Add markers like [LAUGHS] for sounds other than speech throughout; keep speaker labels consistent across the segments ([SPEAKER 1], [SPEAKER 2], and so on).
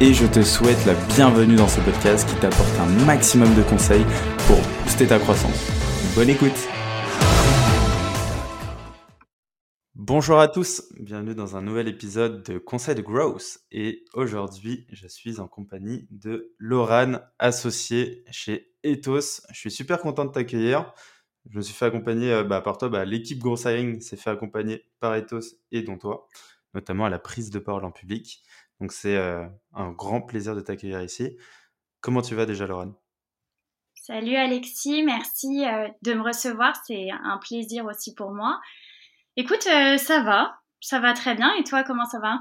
[SPEAKER 1] et je te souhaite la bienvenue dans ce podcast qui t'apporte un maximum de conseils pour booster ta croissance. Bonne écoute Bonjour à tous, bienvenue dans un nouvel épisode de Conseil de Growth et aujourd'hui je suis en compagnie de Laurane, associée chez Ethos. Je suis super content de t'accueillir. Je me suis fait accompagner euh, bah, par toi, bah, l'équipe Hiring s'est fait accompagner par Ethos et dont toi, notamment à la prise de parole en public. Donc c'est euh, un grand plaisir de t'accueillir ici. Comment tu vas déjà, Laurane?
[SPEAKER 2] Salut Alexis, merci euh, de me recevoir. C'est un plaisir aussi pour moi. Écoute, euh, ça va, ça va très bien. Et toi, comment ça va?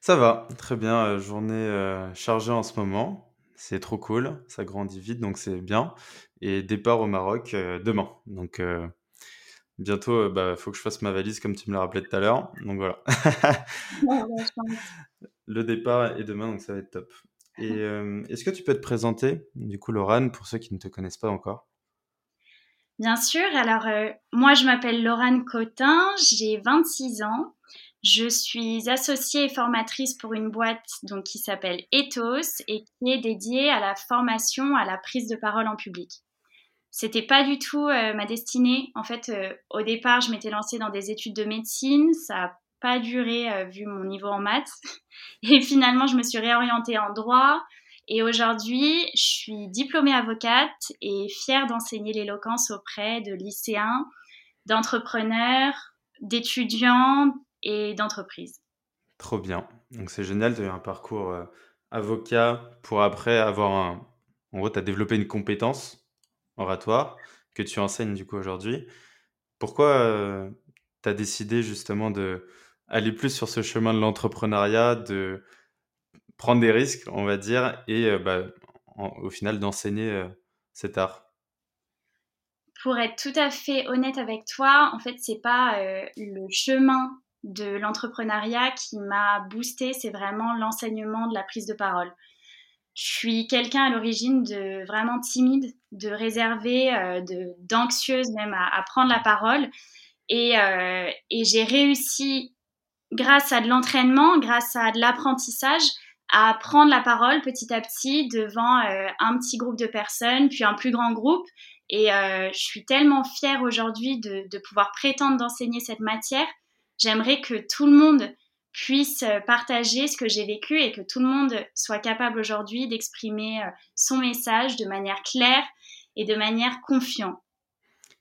[SPEAKER 1] Ça va, très bien. journée chargée en ce moment. C'est trop cool, ça grandit vite, donc c'est bien. Et départ au Maroc demain. Donc bientôt, il bah, faut que je fasse ma valise comme tu me l'as rappelé tout à l'heure. Donc voilà. Le départ est demain, donc ça va être top. Et euh, est-ce que tu peux te présenter, du coup, Laurane, pour ceux qui ne te connaissent pas encore?
[SPEAKER 2] Bien sûr. Alors, euh, moi, je m'appelle Laurane Cotin, j'ai 26 ans. Je suis associée et formatrice pour une boîte donc, qui s'appelle Ethos et qui est dédiée à la formation à la prise de parole en public. C'était pas du tout euh, ma destinée. En fait, au départ, je m'étais lancée dans des études de médecine. Ça a pas duré euh, vu mon niveau en maths. [LAUGHS] Et finalement, je me suis réorientée en droit. Et aujourd'hui, je suis diplômée avocate et fière d'enseigner l'éloquence auprès de lycéens, d'entrepreneurs, d'étudiants et d'entreprises.
[SPEAKER 1] Trop bien. Donc c'est génial, tu as eu un parcours euh, avocat pour après avoir un... En gros, tu as développé une compétence oratoire que tu enseignes du coup aujourd'hui. Pourquoi euh, tu as décidé justement de, aller plus sur ce chemin de l'entrepreneuriat, de prendre des risques, on va dire, et euh, bah, au final d'enseigner euh, cet art
[SPEAKER 2] Pour être tout à fait honnête avec toi, en fait, c'est pas euh, le chemin de l'entrepreneuriat qui m'a boosté, c'est vraiment l'enseignement de la prise de parole. Je suis quelqu'un à l'origine de vraiment timide, de réservé, de d'anxieuse même à, prendre la parole. Et j'ai réussi grâce à de l'entraînement, grâce à de l'apprentissage, à prendre la parole petit à petit devant euh, un petit groupe de personnes, puis un plus grand groupe. Et euh, je suis tellement fière aujourd'hui de, pouvoir prétendre d'enseigner cette matière. J'aimerais que tout le monde puisse partager ce que j'ai vécu et que tout le monde soit capable aujourd'hui d'exprimer euh, son message de manière claire et de manière confiante.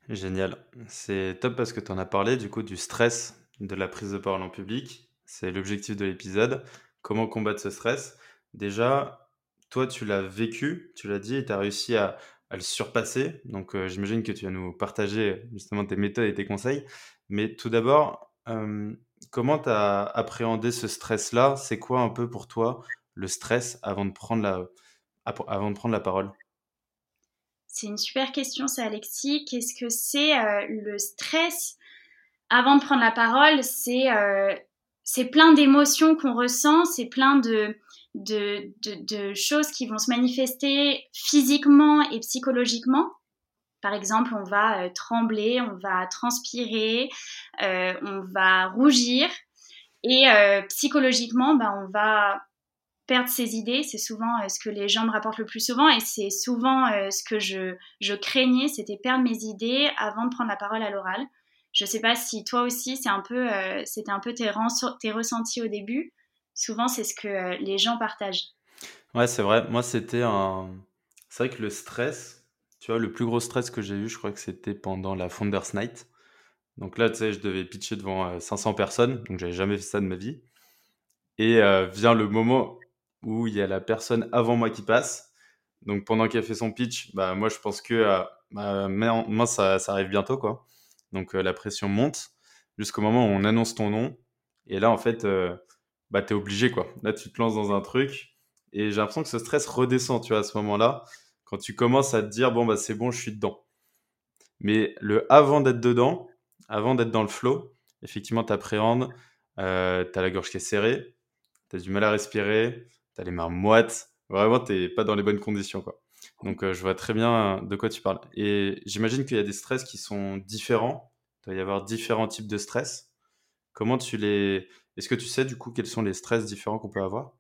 [SPEAKER 1] Génial. C'est top parce que tu en as parlé du coup du stress de la prise de parole en public. C'est l'objectif de l'épisode. Comment combattre ce stress? Déjà, toi, tu l'as vécu, tu l'as dit, et tu as réussi à, le surpasser. Donc, euh, j'imagine que tu vas nous partager justement tes méthodes et tes conseils. Mais tout d'abord, euh, comment tu as appréhendé ce stress-là? C'est quoi un peu pour toi le stress avant de prendre la, avant de prendre la parole?
[SPEAKER 2] C'est une super question, c'est Alexis. Qu'est-ce que c'est euh, le stress? Avant de prendre la parole, c'est euh, c'est plein d'émotions qu'on ressent, c'est plein de, de, de, choses qui vont se manifester physiquement et psychologiquement. Par exemple, on va euh, trembler, on va transpirer, euh, on va rougir. Et psychologiquement, ben, on va perdre ses idées. C'est souvent ce que les gens me rapportent le plus souvent. Et c'est souvent ce que je, je craignais, c'était perdre mes idées avant de prendre la parole à l'oral. Je sais pas si toi aussi, c'est un peu, euh, c'était un peu tes, tes, ressentis au début. Souvent, c'est ce que euh, les gens partagent.
[SPEAKER 1] Ouais, c'est vrai. Moi, c'était un. C'est vrai que le stress, tu vois, le plus gros stress que j'ai eu, je crois que c'était pendant la Founders Night. Donc là, tu sais, je devais pitcher devant 500 euh, personnes, donc j'avais jamais fait ça de ma vie. Et vient le moment où il y a la personne avant moi qui passe. Donc pendant qu'elle fait son pitch, bah moi je pense que bah, moi ça, ça arrive bientôt quoi. Donc euh, la pression monte jusqu'au moment où on annonce ton nom. Et là, en fait, euh, bah, tu es obligé, quoi. Là, tu te lances dans un truc. Et j'ai l'impression que ce stress redescend, tu vois, à ce moment-là, quand tu commences à te dire, bon, bah, c'est bon, je suis dedans. Mais le avant d'être dedans, avant d'être dans le flow, effectivement, tu appréhendes, euh, tu as la gorge qui est serrée, tu as du mal à respirer, tu as les mains moites, vraiment, tu pas dans les bonnes conditions. Quoi. Donc, euh, je vois très bien de quoi tu parles. Et j'imagine qu'il y a des stress qui sont différents. Il doit y avoir différents types de stress. Comment tu les. Est-ce que tu sais du coup quels sont les stress différents qu'on peut avoir?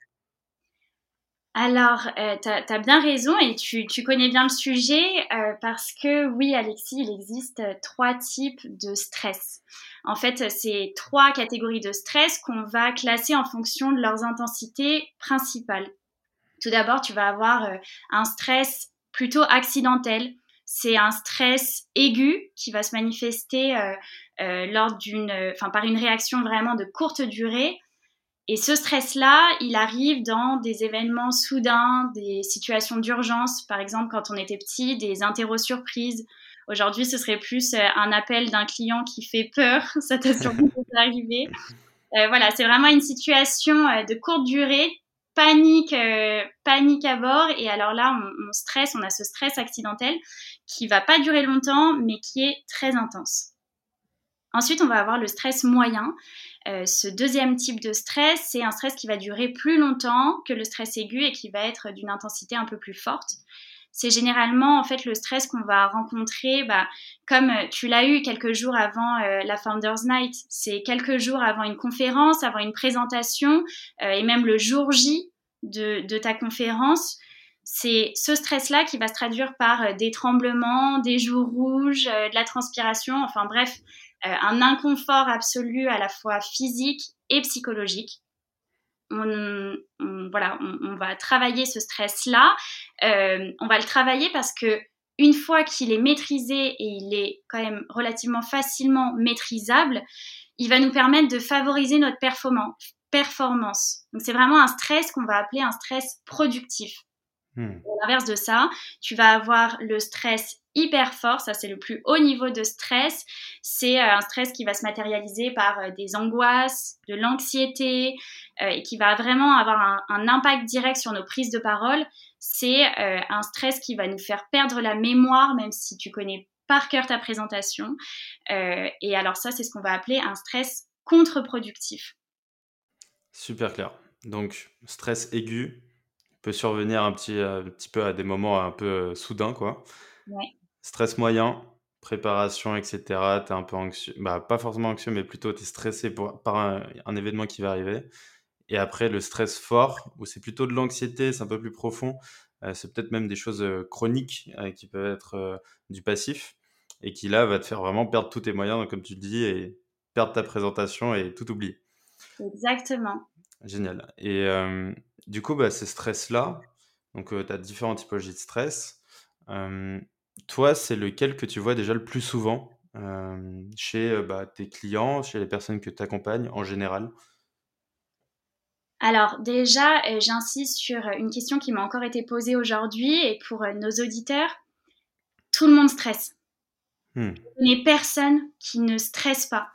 [SPEAKER 2] Alors, euh, tu as, bien raison et tu, connais bien le sujet euh, parce que oui, Alexis, il existe trois types de stress. En fait, c'est trois catégories de stress qu'on va classer en fonction de leurs intensités principales. Tout d'abord, tu vas avoir euh, un stress plutôt accidentel. C'est un stress aigu qui va se manifester lors d'une, enfin, par une réaction vraiment de courte durée et ce stress-là, il arrive dans des événements soudains, des situations d'urgence, par exemple quand on était petit, des interros surprises. Aujourd'hui, ce serait plus euh, un appel d'un client qui fait peur, [LAUGHS] ça t'a sûrement [LAUGHS] arrivé. Euh, voilà, c'est vraiment une situation euh, de courte durée, panique, panique à bord. Et alors là, on, on, stresse, on a ce stress accidentel qui va pas durer longtemps, mais qui est très intense. Ensuite, on va avoir le stress moyen. Euh, ce deuxième type de stress, c'est un stress qui va durer plus longtemps que le stress aigu et qui va être d'une intensité un peu plus forte. C'est généralement en fait le stress qu'on va rencontrer, bah, comme tu l'as eu quelques jours avant euh, la Founders Night. C'est quelques jours avant une conférence, avant une présentation euh, et même le jour J de, ta conférence c'est ce stress-là qui va se traduire par des tremblements, des joues rouges, de la transpiration, enfin bref, euh, un inconfort absolu à la fois physique et psychologique. On, voilà, on, va travailler ce stress-là. Euh, on va le travailler parce que une fois qu'il est maîtrisé et il est quand même relativement facilement maîtrisable, il va nous permettre de favoriser notre performance. Donc c'est vraiment un stress qu'on va appeler un stress productif. Hmm. À l'inverse de ça, tu vas avoir le stress hyper fort, ça c'est le plus haut niveau de stress. C'est euh, un stress qui va se matérialiser par euh, des angoisses, de l'anxiété euh, et qui va vraiment avoir un, impact direct sur nos prises de parole. C'est un stress qui va nous faire perdre la mémoire, même si tu connais par cœur ta présentation. et alors ça, c'est ce qu'on va appeler un stress contre-productif.
[SPEAKER 1] Super clair. Donc, stress aigu peut survenir un petit, un petit peu à des moments un peu soudains, quoi. Ouais. Stress moyen, préparation, etc. Tu es un peu anxieux, bah, pas forcément anxieux, mais plutôt tu es stressé par un, événement qui va arriver. Et après, le stress fort, où c'est plutôt de l'anxiété, c'est un peu plus profond. Euh, c'est peut-être même des choses euh, chroniques euh, qui peuvent être du passif et qui là va te faire vraiment perdre tous tes moyens, comme tu le dis, et perdre ta présentation et tout oublier.
[SPEAKER 2] Exactement.
[SPEAKER 1] Génial. Et du coup, bah, ces stress-là, donc tu as différentes typologies de stress toi, c'est lequel que tu vois déjà le plus souvent chez bah, tes clients, chez les personnes que tu accompagnes en général?
[SPEAKER 2] Alors déjà, j'insiste sur une question qui m'a encore été posée aujourd'hui et pour nos auditeurs, tout le monde stresse. Mmh. Il n'y a personne qui ne stresse pas.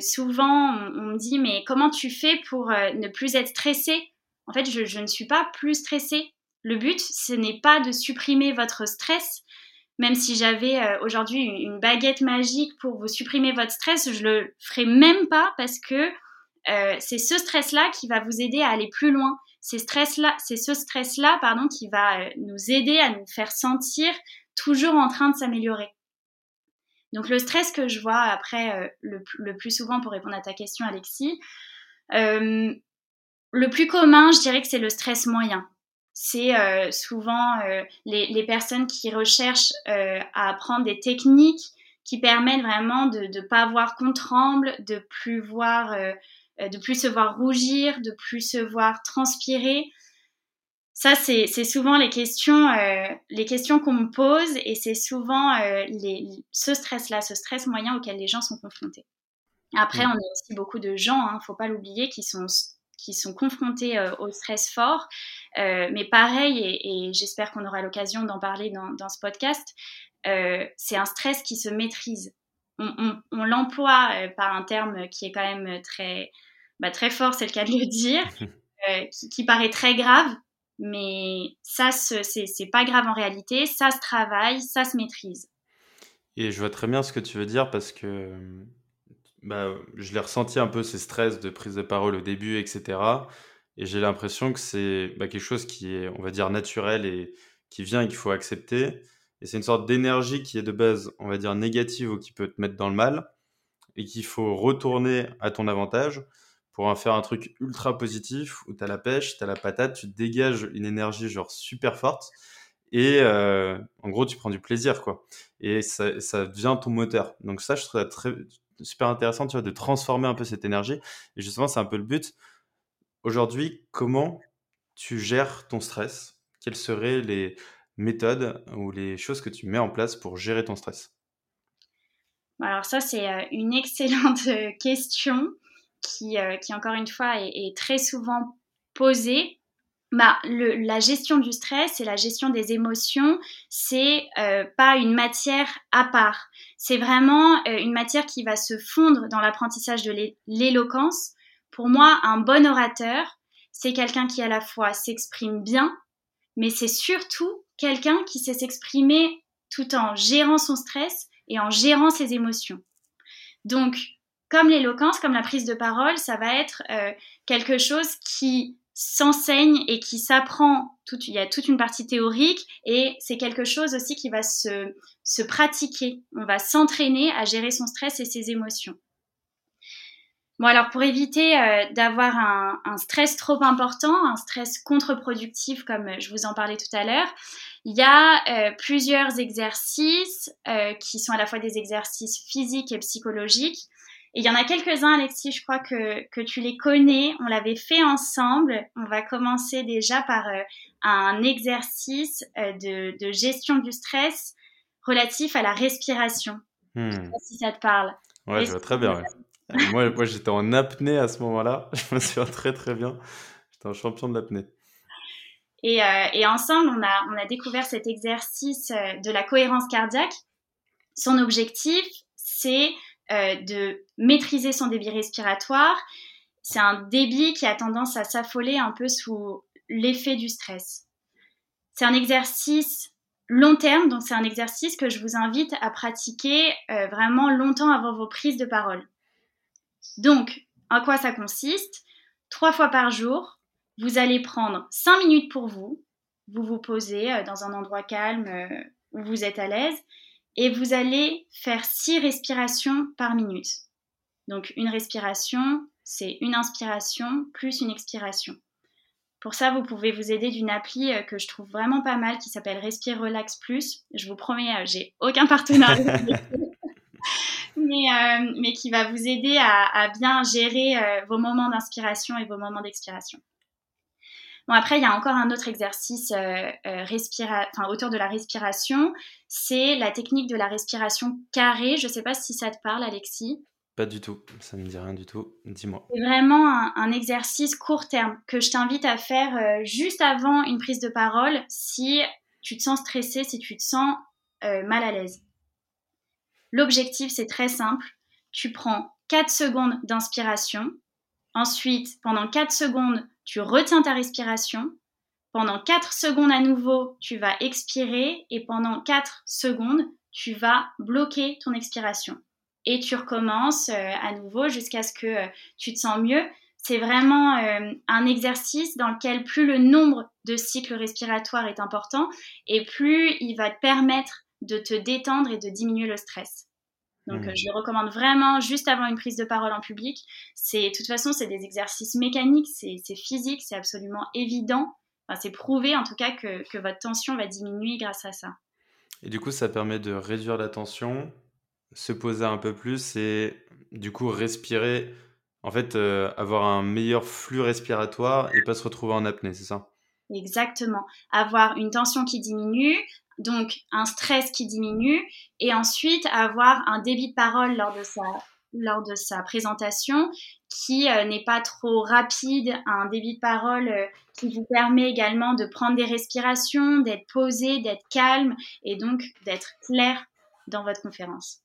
[SPEAKER 2] Souvent, on, me dit, mais comment tu fais pour ne plus être stressé En fait, je, ne suis pas plus stressée. Le but, ce n'est pas de supprimer votre stress, même si j'avais euh, aujourd'hui une, baguette magique pour vous supprimer votre stress, je le ferai même pas parce que euh, c'est ce stress-là qui va vous aider à aller plus loin. C'est stress-là, c'est ce stress-là, pardon, qui va euh, nous aider à nous faire sentir toujours en train de s'améliorer. Donc le stress que je vois après le, le, plus souvent pour répondre à ta question, Alexis, le plus commun, je dirais que c'est le stress moyen c'est euh, souvent euh, les, personnes qui recherchent euh, à apprendre des techniques qui permettent vraiment de ne pas voir qu'on tremble, de plus voir, de plus se voir rougir, de plus se voir transpirer. Ça, c'est souvent les questions, les questions qu'on me pose et c'est souvent les, ce stress-là, ce stress moyen auquel les gens sont confrontés. Après, mmh. on a aussi beaucoup de gens, il hein, ne faut pas l'oublier, qui sont qui sont confrontés euh, au stress fort. Euh, mais pareil, et, j'espère qu'on aura l'occasion d'en parler dans, ce podcast, euh, c'est un stress qui se maîtrise. On, l'emploie par un terme qui est quand même très, bah, très fort, c'est le cas de le dire, [LAUGHS] qui, paraît très grave, Mais ça, c'est pas grave en réalité, ça se travaille, ça se maîtrise.
[SPEAKER 1] Et je vois très bien ce que tu veux dire parce que bah, je l'ai ressenti un peu ces stress de prise de parole au début, etc. Et j'ai l'impression que c'est bah, quelque chose qui est, on va dire, naturel et qui vient et qu'il faut accepter. Et c'est une sorte d'énergie qui est de base, on va dire, négative ou qui peut te mettre dans le mal et qu'il faut retourner à ton avantage pour en faire un truc ultra positif où tu as la pêche, tu as la patate, tu dégages une énergie genre super forte et euh, en gros tu prends du plaisir quoi. Et ça, ça devient ton moteur. Donc ça je trouve ça très, super intéressant tu vois, de transformer un peu cette énergie. Et justement c'est un peu le but. Aujourd'hui, comment tu gères ton stress? Quelles seraient les méthodes ou les choses que tu mets en place pour gérer ton stress?
[SPEAKER 2] Alors ça, c'est euh, une [LAUGHS] excellente euh, question qui, euh, qui encore une fois, est, très souvent posée. Bah, la gestion du stress et la gestion des émotions, c'est pas une matière à part. C'est vraiment une matière qui va se fondre dans l'apprentissage de l'éloquence. Pour moi, un bon orateur, c'est quelqu'un qui à la fois s'exprime bien, mais c'est surtout quelqu'un qui sait s'exprimer tout en gérant son stress et en gérant ses émotions. Donc, comme l'éloquence, comme la prise de parole, ça va être euh, quelque chose qui s'enseigne et qui s'apprend. Il y a toute une partie théorique et c'est quelque chose aussi qui va se, se pratiquer. On va s'entraîner à gérer son stress et ses émotions. Bon, alors pour éviter euh, d'avoir un, stress trop important, un stress contre-productif comme je vous en parlais tout à l'heure, il y a euh, plusieurs exercices euh, qui sont à la fois des exercices physiques et psychologiques. Et il y en a quelques-uns, Alexis, je crois que, que tu les connais. On l'avait fait ensemble. On va commencer déjà par euh, un exercice de, de, gestion du stress relatif à la respiration. Hmm. Je sais pas si ça te parle.
[SPEAKER 1] Ouais, je vois très bien. moi, moi j'étais en apnée à ce moment-là. [LAUGHS] Je me souviens très très bien. J'étais un champion de l'apnée.
[SPEAKER 2] Euh, et, ensemble, on a, on a, découvert cet exercice euh, de la cohérence cardiaque. Son objectif, c'est euh, de maîtriser son débit respiratoire. C'est un débit qui a tendance à s'affoler un peu sous l'effet du stress. C'est un exercice long terme, donc c'est un exercice que je vous invite à pratiquer vraiment longtemps avant vos prises de parole. Donc, en quoi ça consiste? Trois fois par jour, vous allez prendre 5 minutes pour vous. Vous vous posez euh, dans un endroit calme euh, où vous êtes à l'aise et vous allez faire 6 respirations par minute. Donc une respiration, c'est une inspiration plus une expiration. Pour ça, vous pouvez vous aider d'une appli euh, que je trouve vraiment pas mal qui s'appelle Respire Relax Plus. Je vous promets, j'ai aucun partenariat. [LAUGHS] mais, mais, qui va vous aider à, bien gérer vos moments d'inspiration et vos moments d'expiration. Bon, après, il y a encore un autre exercice euh, euh enfin, autour de la respiration. C'est la technique de la respiration carrée. Je ne sais pas si ça te parle, Alexis.
[SPEAKER 1] Pas du tout, ça ne me dit rien du tout. Dis-moi.
[SPEAKER 2] C'est vraiment un, exercice court terme que je t'invite à faire euh, juste avant une prise de parole si tu te sens stressé, si tu te sens euh, mal à l'aise. L'objectif, c'est très simple. Tu prends 4 secondes d'inspiration. Ensuite, pendant 4 secondes, tu retiens ta respiration. Pendant 4 secondes à nouveau, tu vas expirer et pendant 4 secondes, tu vas bloquer ton expiration. Et tu recommences euh, à nouveau jusqu'à ce que euh, tu te sens mieux. C'est vraiment euh, un exercice dans lequel plus le nombre de cycles respiratoires est important et plus il va te permettre de te détendre et de diminuer le stress. Donc, mmh. je le recommande vraiment juste avant une prise de parole en public. C'est, de toute façon, c'est des exercices mécaniques, c'est, physique, c'est absolument évident. Enfin, c'est prouvé en tout cas que, que, votre tension va diminuer grâce à ça.
[SPEAKER 1] Et du coup, ça permet de réduire la tension, se poser un peu plus et du coup respirer, en fait, euh, avoir un meilleur flux respiratoire et pas se retrouver en apnée, c'est ça?
[SPEAKER 2] Exactement. Avoir une tension qui diminue, donc un stress qui diminue, et ensuite avoir un débit de parole lors de sa, lors de sa présentation qui euh, n'est pas trop rapide, un débit de parole euh, qui vous permet également de prendre des respirations, d'être posé, d'être calme et donc d'être clair dans votre conférence.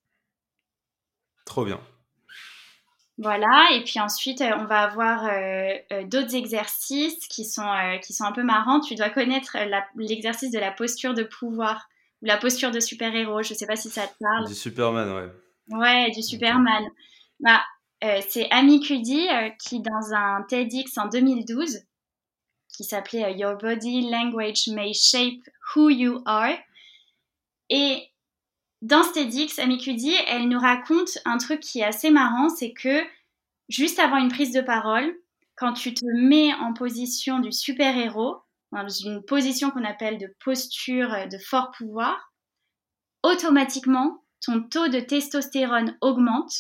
[SPEAKER 1] Trop bien.
[SPEAKER 2] Voilà, et puis ensuite, on va avoir d'autres exercices qui sont, qui sont un peu marrants. Tu dois connaître l'exercice de la posture de pouvoir ou la posture de super-héros. Je ne sais pas si ça te parle.
[SPEAKER 1] Du Superman, ouais.
[SPEAKER 2] Ouais, du Superman. Bah, c'est Amy Cuddy qui, dans un TEDx en 2012, qui s'appelait Your Body Language May Shape Who You Are. Et dans TEDx, Cuddy, elle nous raconte un truc qui est assez marrant, c'est que juste avant une prise de parole, quand tu te mets en position du super-héros, dans une position qu'on appelle de posture de fort pouvoir, automatiquement, ton taux de testostérone augmente.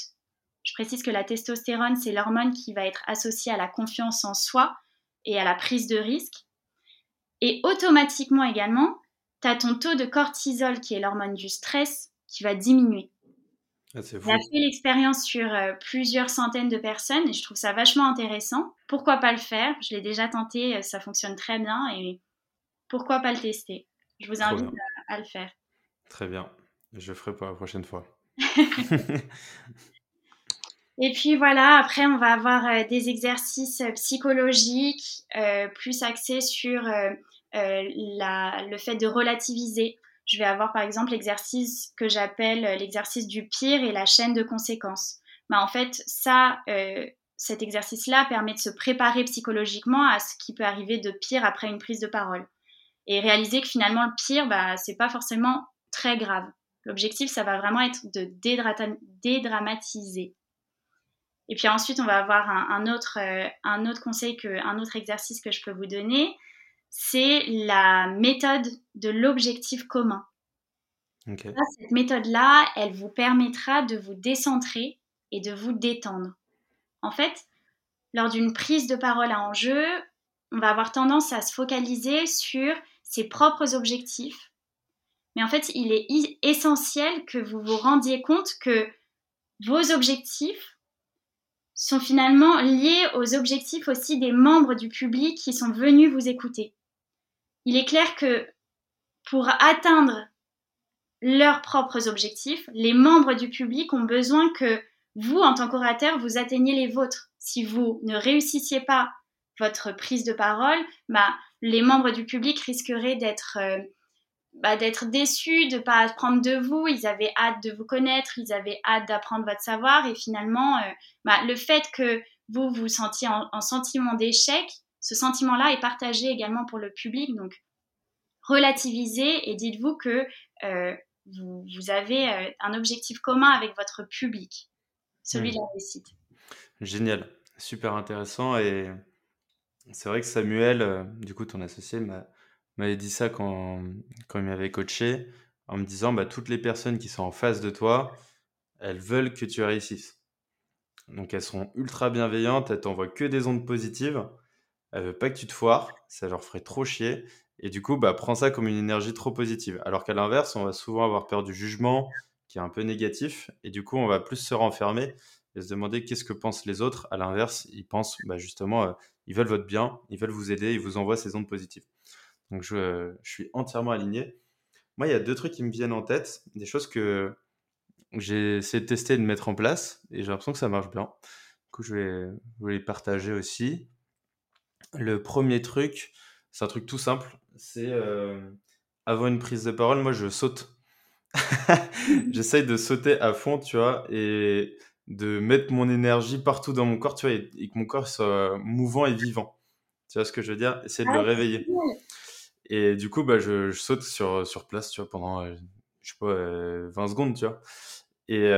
[SPEAKER 2] Je précise que la testostérone, c'est l'hormone qui va être associée à la confiance en soi et à la prise de risque. Et automatiquement également, tu as ton taux de cortisol, qui est l'hormone du stress, qui va diminuer.
[SPEAKER 1] Ah,
[SPEAKER 2] J'ai fait l'expérience sur euh, plusieurs centaines de personnes et je trouve ça vachement intéressant. Pourquoi pas le faire? Je l'ai déjà tenté, euh, ça fonctionne très bien et pourquoi pas le tester? Je vous invite à, le faire.
[SPEAKER 1] Très bien, je le ferai pour la prochaine fois. [LAUGHS] [LAUGHS]
[SPEAKER 2] et puis voilà, après on va avoir euh, des exercices psychologiques plus axés sur le fait de relativiser je vais avoir par exemple l'exercice que j'appelle euh, l'exercice du pire et la chaîne de conséquences. Bah, en fait, ça, euh, cet exercice-là permet de se préparer psychologiquement à ce qui peut arriver de pire après une prise de parole. Et réaliser que finalement, le pire, bah, c'est pas forcément très grave. L'objectif, ça va vraiment être de dédramatiser. Et puis ensuite, on va avoir un, autre, euh, conseil, un autre exercice que je peux vous donner c'est la méthode de l'objectif commun. cette méthode-là, elle vous permettra de vous décentrer et de vous détendre. En fait, lors d'une prise de parole à enjeu, on va avoir tendance à se focaliser sur ses propres objectifs. Mais en fait, il est essentiel que vous vous rendiez compte que vos objectifs sont finalement liés aux objectifs aussi des membres du public qui sont venus vous écouter il est clair que pour atteindre leurs propres objectifs, les membres du public ont besoin que vous, en tant qu'orateur, vous atteigniez les vôtres. Si vous ne réussissiez pas votre prise de parole, bah, les membres du public risqueraient d'être euh, bah, déçus, de ne pas apprendre de vous. Ils avaient hâte de vous connaître, ils avaient hâte d'apprendre votre savoir. Et finalement, euh, bah, le fait que vous vous sentiez en sentiment d'échec, ce sentiment-là est partagé également pour le public. Donc, relativisez et dites-vous que euh, vous, avez euh, un objectif commun avec votre public, celui de la réussite.
[SPEAKER 1] Génial, super intéressant. Et c'est vrai que Samuel, euh, du coup, ton associé, m'avait dit ça quand, quand il m'avait coaché, en me disant bah, toutes les personnes qui sont en face de toi, elles veulent que tu réussisses. Donc elles sont ultra bienveillantes, elles t'envoient que des ondes positives. Elle veut pas que tu te foires, ça leur ferait trop chier. Et du coup, bah, prends ça comme une énergie trop positive. Alors qu'à l'inverse, on va souvent avoir peur du jugement, qui est un peu négatif. Et du coup, on va plus se renfermer et se demander qu'est-ce que pensent les autres. À l'inverse, ils pensent bah, justement, euh, ils veulent votre bien, ils veulent vous aider, ils vous envoient ces ondes positives. Donc, je, je suis entièrement aligné. Moi, il y a deux trucs qui me viennent en tête, des choses que j'ai essayé de tester et de mettre en place, et j'ai l'impression que ça marche bien. Du coup, je vais vous les partager aussi. Le premier truc, c'est un truc tout simple. C'est euh, avant une prise de parole, moi je saute. [LAUGHS] J'essaye de sauter à fond, tu vois, et de mettre mon énergie partout dans mon corps, tu vois, et, que mon corps soit mouvant et vivant. Tu vois ce que je veux dire? Essayer de le ah, réveiller. Et du coup, bah, je, saute sur, sur place, tu vois, pendant, euh, je sais pas, 20 euh, secondes, tu vois. Et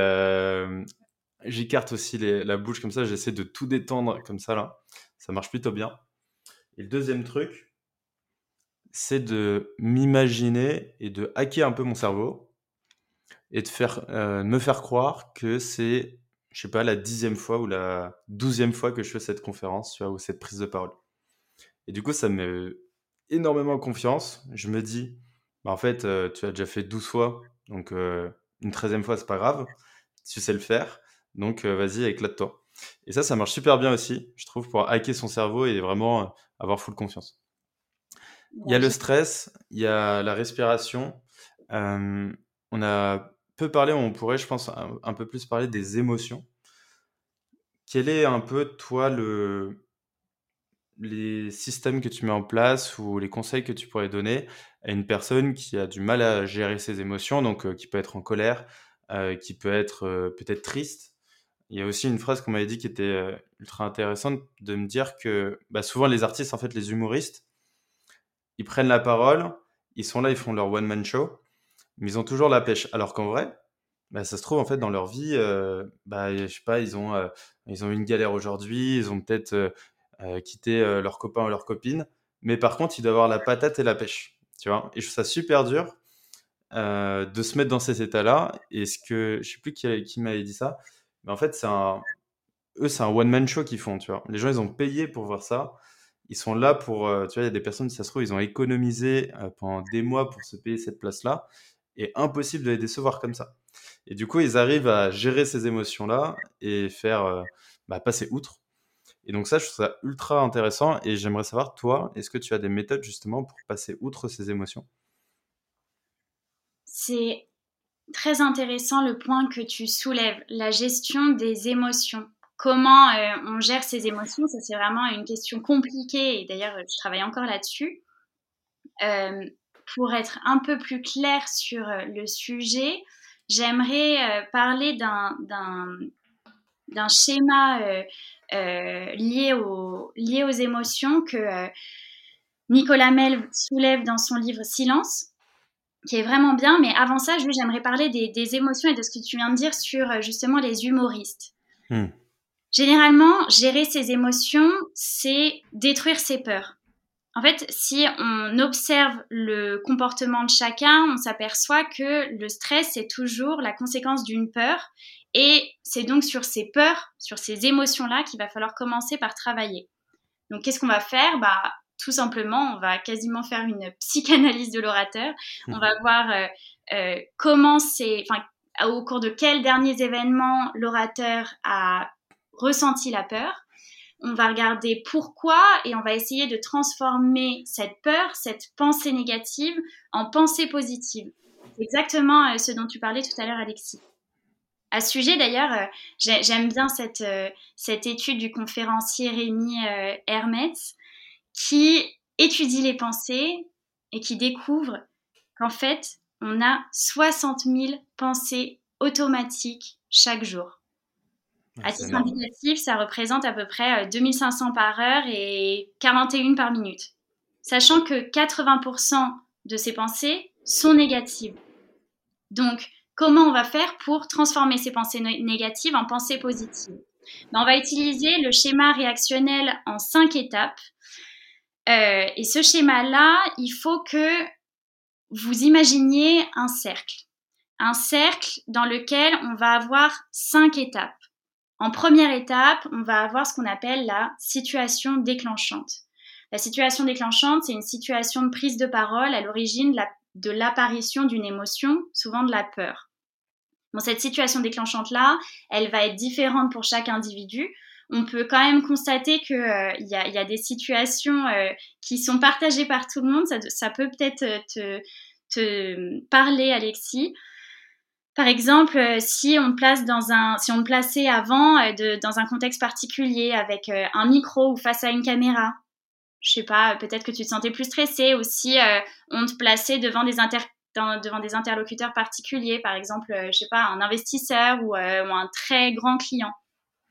[SPEAKER 1] j'écarte aussi la bouche comme ça, j'essaie de tout détendre comme ça, là. Ça marche plutôt bien. Et le deuxième truc, c'est de m'imaginer et de hacker un peu mon cerveau et de faire, euh, me faire croire que c'est, je sais pas, la dixième fois ou la douzième fois que je fais cette conférence, ou cette prise de parole. Et du coup, ça me met énormément confiance. Je me dis, bah, en fait, euh, tu as déjà fait 12 fois, donc euh, une treizième fois, c'est pas grave. Tu sais le faire, donc vas-y, éclate-toi. Et ça, ça marche super bien aussi, je trouve, pour hacker son cerveau et vraiment avoir full confiance. Il y a le stress, il y a la respiration. on a peu parlé, on pourrait, je pense, un, peu plus parler des émotions quel est un peu, toi, le, les systèmes que tu mets en place ou les conseils que tu pourrais donner à une personne qui a du mal à gérer ses émotions, donc euh, qui peut être en colère, euh, qui peut être euh, peut-être triste? Il y a aussi une phrase qu'on m'avait dit qui était ultra intéressante de me dire que bah, souvent les artistes, en fait, les humoristes, ils prennent la parole, ils sont là, ils font leur one-man show, mais ils ont toujours la pêche. Alors qu'en vrai, bah, ça se trouve, en fait, dans leur vie, bah, je sais pas, ils ont, ils ont une galère aujourd'hui, ils ont peut-être quitté leur copain ou leur copine, mais par contre, ils doivent avoir la patate et la pêche, tu vois? Et je trouve ça super dur de se mettre dans cet état-là. Et ce que, je sais plus qui m'avait dit ça, mais en fait, c'est un, eux, c'est un one-man show qu'ils font, tu vois. Les gens, ils ont payé pour voir ça. Ils sont là pour, tu vois, il y a des personnes, ça se trouve, ils ont économisé pendant des mois pour se payer cette place-là. Et impossible de les décevoir comme ça. Et du coup, ils arrivent à gérer ces émotions-là et faire bah, passer outre. Et donc ça, je trouve ça ultra intéressant. Et j'aimerais savoir, toi, est-ce que tu as des méthodes justement pour passer outre ces émotions?
[SPEAKER 2] C'est très intéressant le point que tu soulèves, la gestion des émotions. Comment euh, on gère ces émotions, ça c'est vraiment une question compliquée et d'ailleurs je travaille encore là-dessus. Euh, pour être un peu plus clair sur euh, le sujet, j'aimerais parler d'un schéma lié, lié, aux émotions que Nicolas Mel soulève dans son livre Silence qui est vraiment bien. Mais avant ça, j'aimerais parler des, émotions et de ce que tu viens de dire sur euh, justement les humoristes. Hmm. Généralement, gérer ses émotions, c'est détruire ses peurs. En fait, si on observe le comportement de chacun, on s'aperçoit que le stress, c'est toujours la conséquence d'une peur. Et c'est donc sur ces peurs, sur ces émotions-là qu'il va falloir commencer par travailler. Donc, qu'est-ce qu'on va faire? Bah, tout simplement, on va quasiment faire une psychanalyse de l'orateur. On va voir euh, euh, comment c'est, enfin, au cours de quels derniers événements l'orateur a ressenti la peur. On va regarder pourquoi et on va essayer de transformer cette peur, cette pensée négative en pensée positive. C'est exactement euh, ce dont tu parlais tout à l'heure, Alexis. À ce sujet, d'ailleurs, j'aime bien cette, cette étude du conférencier Rémi Hermetz qui étudie les pensées et qui découvre qu'en fait, on a 60 000 pensées automatiques chaque jour. à titre indicatif, ça représente à peu près 2500 euh, par heure et 41 par minute. Sachant que 80% de ces pensées sont négatives. Donc, comment on va faire pour transformer ces pensées négatives en pensées positives? Ben, On va utiliser le schéma réactionnel en cinq étapes euh, et ce schéma-là, il faut que vous imaginiez un cercle. Un cercle dans lequel on va avoir cinq étapes. En première étape, on va avoir ce qu'on appelle la situation déclenchante. La situation déclenchante, c'est une situation de prise de parole à l'origine de l'apparition d'une émotion, souvent de la peur. Bon, cette situation déclenchante-là, elle va être différente pour chaque individu on peut quand même constater qu'il euh, y, a, des situations euh, qui sont partagées par tout le monde. Ça, peut peut-être euh, te, parler, Alexis. Par exemple, si on place dans un, si on plaçait avant dans un contexte particulier avec un micro ou face à une caméra, je sais pas, peut-être que tu te sentais plus stressé ou si on te plaçait devant des devant des interlocuteurs particuliers, par exemple, je sais pas, un investisseur ou un très grand client.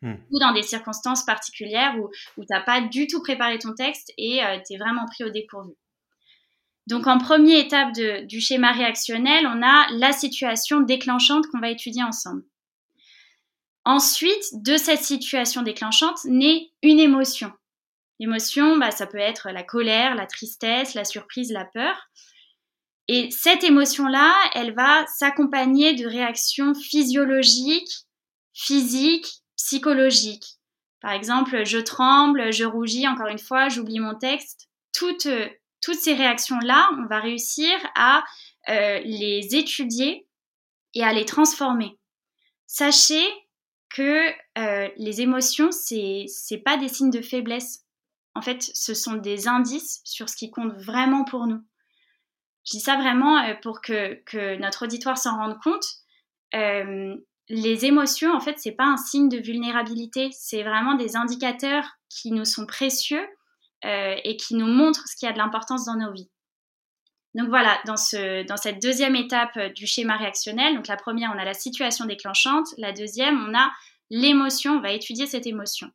[SPEAKER 2] Hmm. ou dans des circonstances particulières où, où tu n'as pas du tout préparé ton texte et euh, tu es vraiment pris au dépourvu. Donc en première étape du schéma réactionnel, on a la situation déclenchante qu'on va étudier ensemble. Ensuite, de cette situation déclenchante naît une émotion. L'émotion, bah, ça peut être la colère, la tristesse, la surprise, la peur. Et cette émotion-là, elle va s'accompagner de réactions physiologiques, physiques psychologique. Par exemple, je tremble, je rougis, encore une fois, j'oublie mon texte. Toutes, toutes ces réactions-là, on va réussir à euh, les étudier et à les transformer. Sachez que euh, les émotions, c'est n'est pas des signes de faiblesse. En fait, ce sont des indices sur ce qui compte vraiment pour nous. Je dis ça vraiment euh, pour que notre auditoire s'en rende compte les émotions, en fait, c'est pas un signe de vulnérabilité, c'est vraiment des indicateurs qui nous sont précieux euh, et qui nous montrent ce qui a de l'importance dans nos vies. Donc voilà, dans, ce, dans cette deuxième étape du schéma réactionnel, donc la première, on a la situation déclenchante, la deuxième, on a l'émotion, on va étudier cette émotion.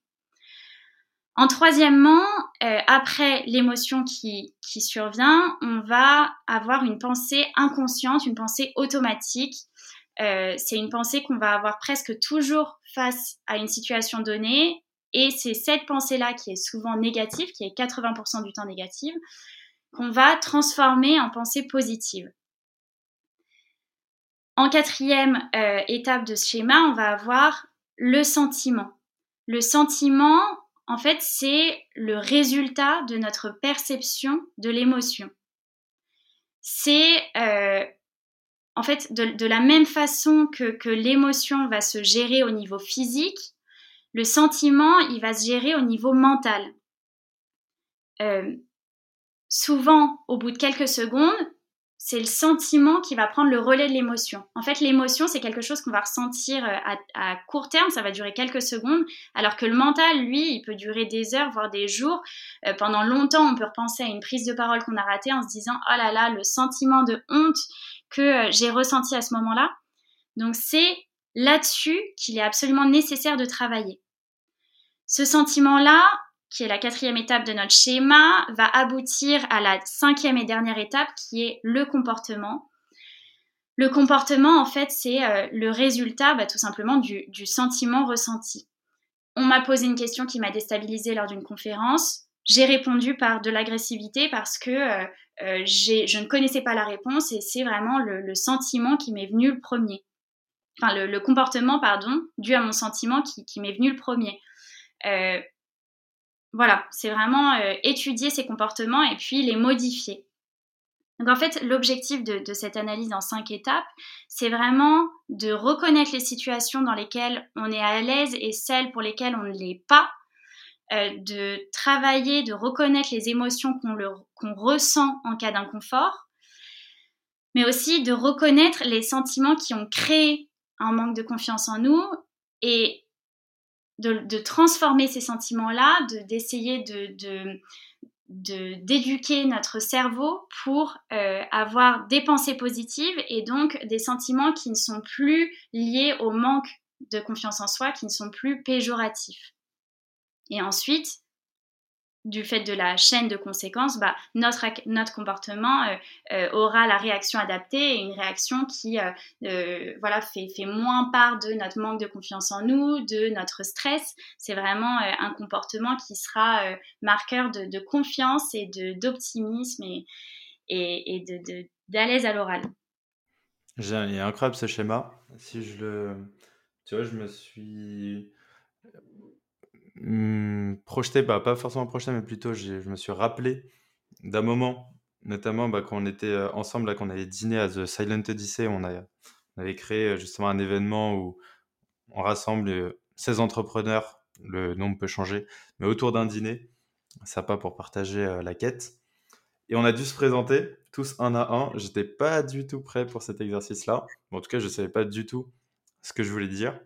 [SPEAKER 2] En troisièmement, euh, après l'émotion qui, qui, survient, on va avoir une pensée inconsciente, une pensée automatique. Euh, c'est une pensée qu'on va avoir presque toujours face à une situation donnée. Et c'est cette pensée-là qui est souvent négative, qui est 80% du temps négative, qu'on va transformer en pensée positive. En quatrième euh, étape de ce schéma, on va avoir le sentiment. Le sentiment, en fait, c'est le résultat de notre perception de l'émotion. C'est euh, en fait de, la même façon que, l'émotion va se gérer au niveau physique, le sentiment, il va se gérer au niveau mental. Euh, souvent, au bout de quelques secondes, c'est le sentiment qui va prendre le relais de l'émotion. En fait, l'émotion, c'est quelque chose qu'on va ressentir euh, à, court terme, ça va durer quelques secondes, alors que le mental, lui, il peut durer des heures, voire des jours. Euh, pendant longtemps, on peut repenser à une prise de parole qu'on a ratée en se disant, oh là là, le sentiment de honte que euh, j'ai ressenti à ce moment-là. Donc c'est là-dessus qu'il est absolument nécessaire de travailler. Ce sentiment-là, qui est la quatrième étape de notre schéma, va aboutir à la cinquième et dernière étape qui est le comportement. Le comportement, en fait, c'est euh, le résultat bah, tout simplement du, sentiment ressenti. On m'a posé une question qui m'a déstabilisée lors d'une conférence. J'ai répondu par de l'agressivité parce que euh, euh, je ne connaissais pas la réponse et c'est vraiment le, sentiment qui m'est venu le premier. Enfin, le, comportement, pardon, dû à mon sentiment qui, m'est venu le premier. Voilà, c'est vraiment euh, étudier ces comportements et puis les modifier. Donc en fait, l'objectif de, cette analyse en cinq étapes, c'est vraiment de reconnaître les situations dans lesquelles on est à l'aise et celles pour lesquelles on ne l'est pas, euh, de travailler, de reconnaître les émotions qu'on ressent en cas d'inconfort, mais aussi de reconnaître les sentiments qui ont créé un manque de confiance en nous et de, transformer ces sentiments-là, d'essayer de, d'éduquer notre cerveau pour euh, avoir des pensées positives et donc des sentiments qui ne sont plus liés au manque de confiance en soi, qui ne sont plus péjoratifs. Et ensuite, du fait de la chaîne de conséquences, bah, notre, notre comportement euh, euh, aura la réaction adaptée et une réaction qui euh, voilà, fait, fait moins part de notre manque de confiance en nous, de notre stress. C'est vraiment un comportement qui sera marqueur de, confiance et d'optimisme et, et, et à l'oral.
[SPEAKER 1] Il est incroyable ce schéma. Si je le... Tu vois, je me suis Mmh, projeté, bah, pas forcément projeté, mais plutôt je me suis rappelé d'un moment, notamment bah, quand on était euh, ensemble, là, qu'on avait dîné à The Silent Odyssey, on, avait créé euh, justement un événement où on rassemble 16 euh, entrepreneurs, le nombre peut changer, mais autour d'un dîner, sympa pour partager la quête. Et on a dû se présenter tous un à un. J'étais pas du tout prêt pour cet exercice-là. en tout cas, je savais pas du tout ce que je voulais dire.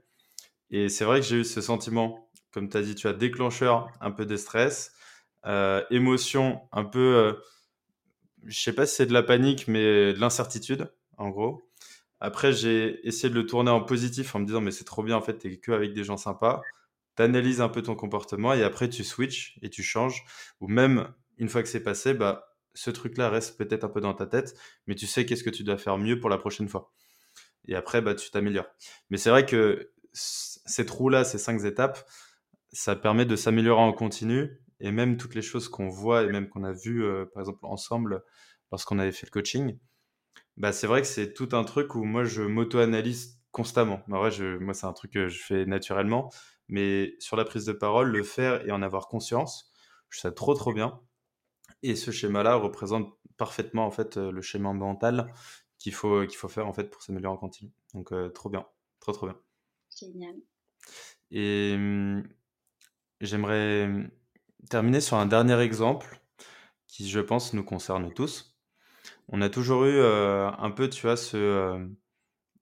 [SPEAKER 1] Et c'est vrai que j'ai eu ce sentiment comme tu as dit, tu as déclencheur, un peu de stress, euh, émotion, un peu, euh, je sais pas si c'est de la panique, mais de l'incertitude, en gros. Après, j'ai essayé de le tourner en positif en me disant, mais c'est trop bien, en fait, tu que avec des gens sympas. Tu analyses un peu ton comportement et après, tu switches et tu changes. Ou même, une fois que c'est passé, bah, ce truc-là reste peut-être un peu dans ta tête, mais tu sais qu'est-ce que tu dois faire mieux pour la prochaine fois. Et après, bah, tu t'améliores. Mais c'est vrai que ces trous-là, ces cinq étapes, ça permet de s'améliorer en continu et même toutes les choses qu'on voit et même qu'on a vues, euh, par exemple, ensemble lorsqu'on avait fait le coaching, bah, c'est vrai que c'est tout un truc où moi, je m'auto-analyse constamment. En vrai, je, moi, c'est un truc que je fais naturellement, mais sur la prise de parole, le faire et en avoir conscience, je trouve ça trop, trop bien. Et ce schéma-là représente parfaitement, en fait, le schéma mental qu'il faut, qu'il faut faire, en fait, pour s'améliorer en continu. Donc, euh, trop bien. Trop, trop bien.
[SPEAKER 2] Génial.
[SPEAKER 1] Et hum, J'aimerais mmh, terminer sur un dernier exemple qui, je pense, nous concerne tous. On a toujours eu un peu, tu vois, ce,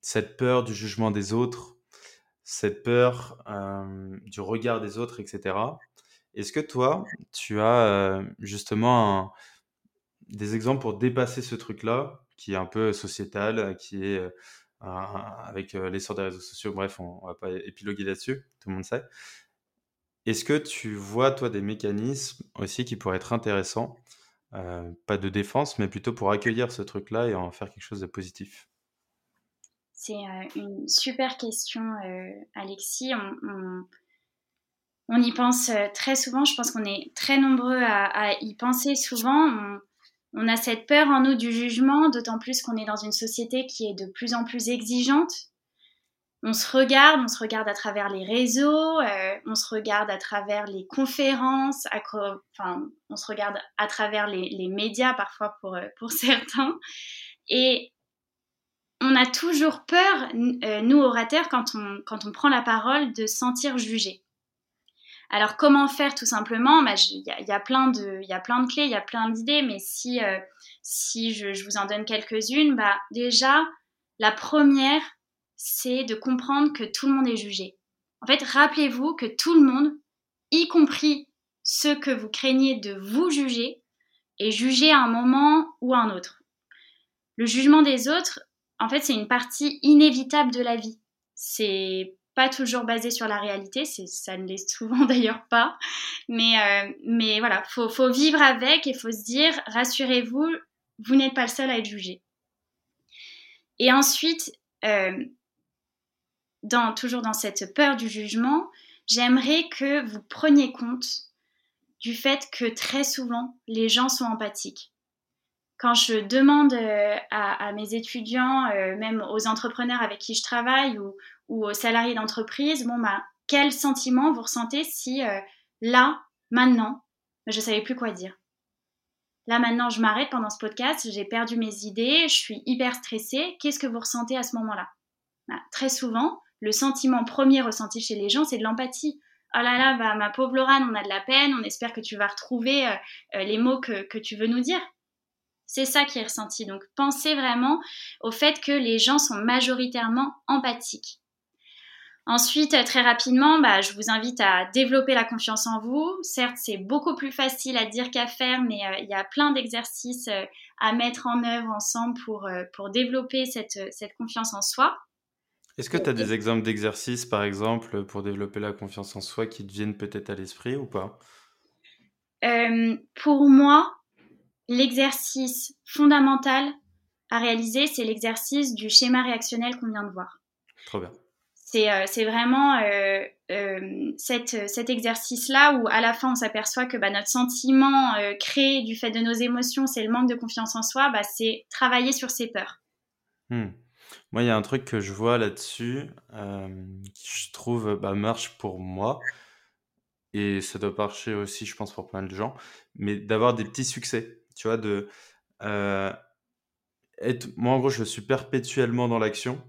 [SPEAKER 1] cette peur du jugement des autres, cette peur du regard des autres, etc. Est-ce que toi, tu as justement des exemples pour dépasser ce truc-là, qui est un peu sociétal, qui est avec l'essor des réseaux sociaux, bref, on, ne va pas épiloguer là-dessus, tout le monde sait. Est-ce que tu vois, toi, des mécanismes aussi qui pourraient être intéressants, pas de défense, mais plutôt pour accueillir ce truc-là et en faire quelque chose de positif?
[SPEAKER 2] C'est une super question, Alexis. On, y pense très souvent. Je pense qu'on est très nombreux à, y penser souvent on a cette peur en nous du jugement, d'autant plus qu'on est dans une société qui est de plus en plus exigeante. On se regarde, on se regarde à travers les réseaux, euh, on se regarde à travers les conférences, enfin, on se regarde à travers les, médias parfois pour, euh, pour [LAUGHS] certains. Et on a toujours peur, euh, nous orateurs, quand on, quand on prend la parole, de sentir jugé. Alors comment faire tout simplement? Bah, Il y, a, plein de, y a plein de clés, il y a plein d'idées, mais si, si je, vous en donne quelques-unes, bah, déjà, la première, c'est de comprendre que tout le monde est jugé. En fait, rappelez-vous que tout le monde, y compris ceux que vous craignez de vous juger, est jugé à un moment ou à un autre. Le jugement des autres, en fait, c'est une partie inévitable de la vie. C'est pas toujours basé sur la réalité, ça ne l'est souvent [LAUGHS] d'ailleurs pas. Mais, euh, mais voilà, faut, faut vivre avec et faut se dire, rassurez-vous, vous, n'êtes pas le seul à être jugé. Et ensuite, euh, toujours dans cette peur du jugement, j'aimerais que vous preniez compte du fait que très souvent, les gens sont empathiques. Quand je demande euh, à, mes étudiants, même aux entrepreneurs avec qui je travaille ou, ou aux salariés d'entreprise, bon bah quel sentiment vous ressentez si euh, là, maintenant, je ne savais plus quoi dire? Là maintenant, je m'arrête pendant ce podcast, j'ai perdu mes idées, je suis hyper stressée. Qu'est-ce que vous ressentez à ce moment-là? Bah, Très souvent, le sentiment premier ressenti chez les gens, c'est de l'empathie. Oh là là, bah, ma pauvre Laurent, on a de la peine, on espère que tu vas retrouver euh, euh, les mots que, tu veux nous dire. C'est ça qui est ressenti. Donc pensez vraiment au fait que les gens sont majoritairement empathiques. Ensuite, euh, très rapidement, bah, je vous invite à développer la confiance en vous. Certes, c'est beaucoup plus facile à dire qu'à faire, mais il y a plein d'exercices à mettre en œuvre ensemble pour, pour développer cette confiance en soi.
[SPEAKER 1] Est-ce que tu as des exemples d'exercices, par exemple, pour développer la confiance en soi qui te viennent peut-être à l'esprit ou pas?
[SPEAKER 2] Pour moi, l'exercice fondamental à réaliser, c'est l'exercice du schéma réactionnel qu'on vient de voir.
[SPEAKER 1] Trop bien.
[SPEAKER 2] Euh, c'est vraiment euh, euh, cet exercice-là où à la fin on s'aperçoit que bah, notre sentiment créé du fait de nos émotions, c'est le manque de confiance en soi, bah, c'est travailler sur ses peurs.
[SPEAKER 1] Hmm. Moi, il y a un truc que je vois là-dessus qui je trouve bah, marche pour moi. Et ça doit marcher aussi, je pense, pour plein de gens, mais d'avoir des petits succès, tu vois, de être... Moi, en gros, je suis perpétuellement dans l'action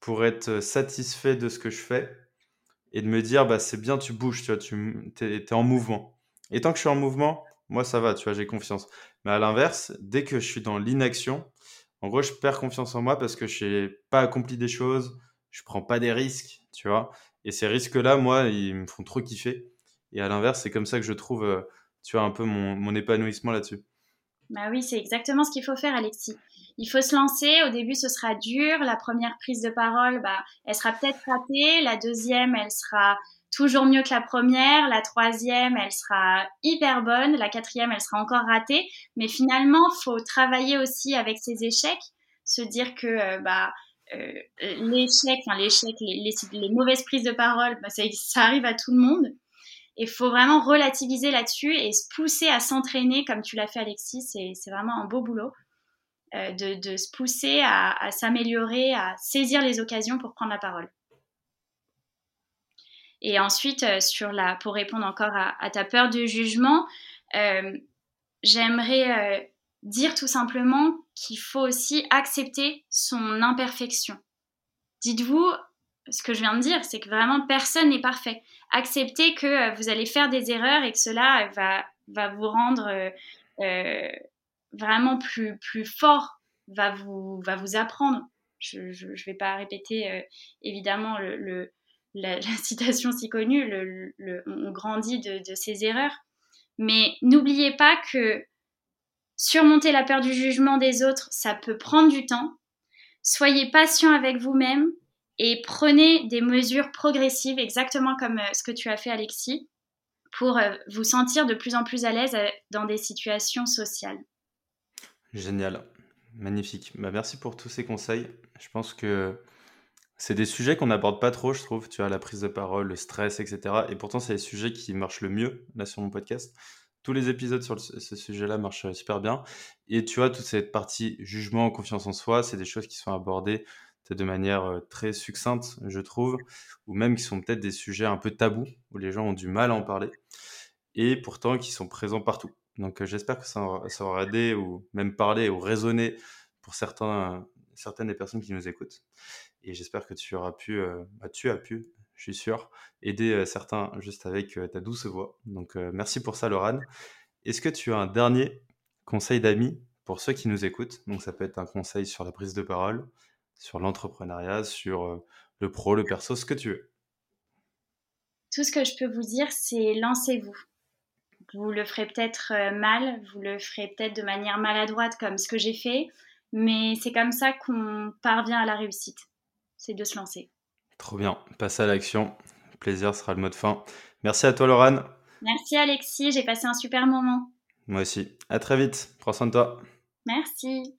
[SPEAKER 1] pour être satisfait de ce que je fais et de me dire bah c'est bien tu bouges tu vois tu es, en mouvement. Et tant que je suis en mouvement moi ça va tu vois j'ai confiance. Mais à l'inverse dès que je suis dans l'inaction en gros je perds confiance en moi parce que je n'ai pas accompli des choses je prends pas des risques tu vois et ces risques là moi ils me font trop kiffer et à l'inverse c'est comme ça que je trouve euh, tu vois un peu mon, mon épanouissement là-dessus
[SPEAKER 2] bah oui c'est exactement ce qu'il faut faire Alexis il faut se lancer. Au début, ce sera dur. La première prise de parole, bah, elle sera peut-être ratée. La deuxième, elle sera toujours mieux que la première. La troisième, elle sera hyper bonne. La quatrième, elle sera encore ratée. Mais finalement, faut travailler aussi avec ces échecs, se dire que euh, bah euh, enfin l'échec, les, les, mauvaises prises de parole, bah, ça, arrive à tout le monde. Il faut vraiment relativiser là-dessus et se pousser à s'entraîner comme tu l'as fait Alexis. C'est vraiment un beau boulot. Euh, de, se pousser à, s'améliorer, à saisir les occasions pour prendre la parole. Et ensuite, euh, pour répondre encore à, ta peur du jugement, euh, j'aimerais dire tout simplement qu'il faut aussi accepter son imperfection. Dites-vous, ce que je viens de dire, c'est que vraiment personne n'est parfait. Acceptez que vous allez faire des erreurs et que cela va, vous rendre vraiment plus, fort va vous apprendre. je ne vais pas répéter évidemment le, [LAUGHS] la, citation si connue, on grandit de, ses erreurs. Mais n'oubliez pas que surmonter la peur du jugement des autres, ça peut prendre du temps. Soyez patient avec vous-même et prenez des mesures progressives, exactement comme ce que tu as fait Alexis, pour vous sentir de plus en plus à l'aise dans des situations sociales.
[SPEAKER 1] Génial, magnifique. Bah, merci pour tous ces conseils. Je pense que c'est des sujets qu'on n'aborde pas trop, je trouve. Tu as la prise de parole, le stress, etc. Et pourtant, c'est les sujets qui marchent le mieux là sur mon podcast. Tous les épisodes sur ce sujet-là marchent super bien. Et tu vois, toute cette partie jugement, confiance en soi, c'est des choses qui sont abordées de manière euh, très succincte, je trouve, ou même qui sont peut-être des sujets un peu tabous, où les gens ont du mal à en parler, et pourtant qui sont présents partout. Donc euh, j'espère que ça, aura aidé, ou même parlé, ou raisonné pour certaines des personnes qui nous écoutent. Et j'espère que tu auras pu, euh, bah, tu as pu, je suis sûr, aider certains juste avec ta douce voix. Donc merci pour ça, Laurent. Est-ce que tu as un dernier conseil d'amis pour ceux qui nous écoutent? Donc ça peut être un conseil sur la prise de parole, sur l'entrepreneuriat, sur euh, le pro, le perso, ce que tu veux.
[SPEAKER 2] Tout ce que je peux vous dire, c'est lancez-vous. Vous le ferez peut-être euh, mal, vous le ferez peut-être de manière maladroite comme ce que j'ai fait, mais c'est comme ça qu'on parvient à la réussite. C'est de se lancer.
[SPEAKER 1] Trop bien, passe à l'action. Plaisir sera le mot de fin. Merci à toi, Laurent.
[SPEAKER 2] Merci, Alexis. J'ai passé un super moment.
[SPEAKER 1] Moi aussi. À très vite. Prends soin de toi.
[SPEAKER 2] Merci.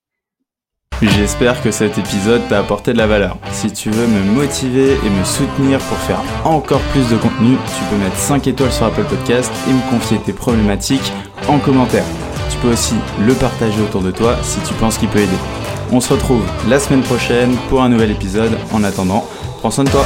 [SPEAKER 1] J'espère que cet épisode t'a apporté de la valeur. Si tu veux me motiver et me soutenir pour faire encore plus de contenu, tu peux mettre 5 étoiles sur Apple Podcast et me confier tes problématiques en commentaire. Tu peux aussi le partager autour de toi si tu penses qu'il peut aider. On se retrouve la semaine prochaine pour un nouvel épisode. En attendant, prends soin de toi.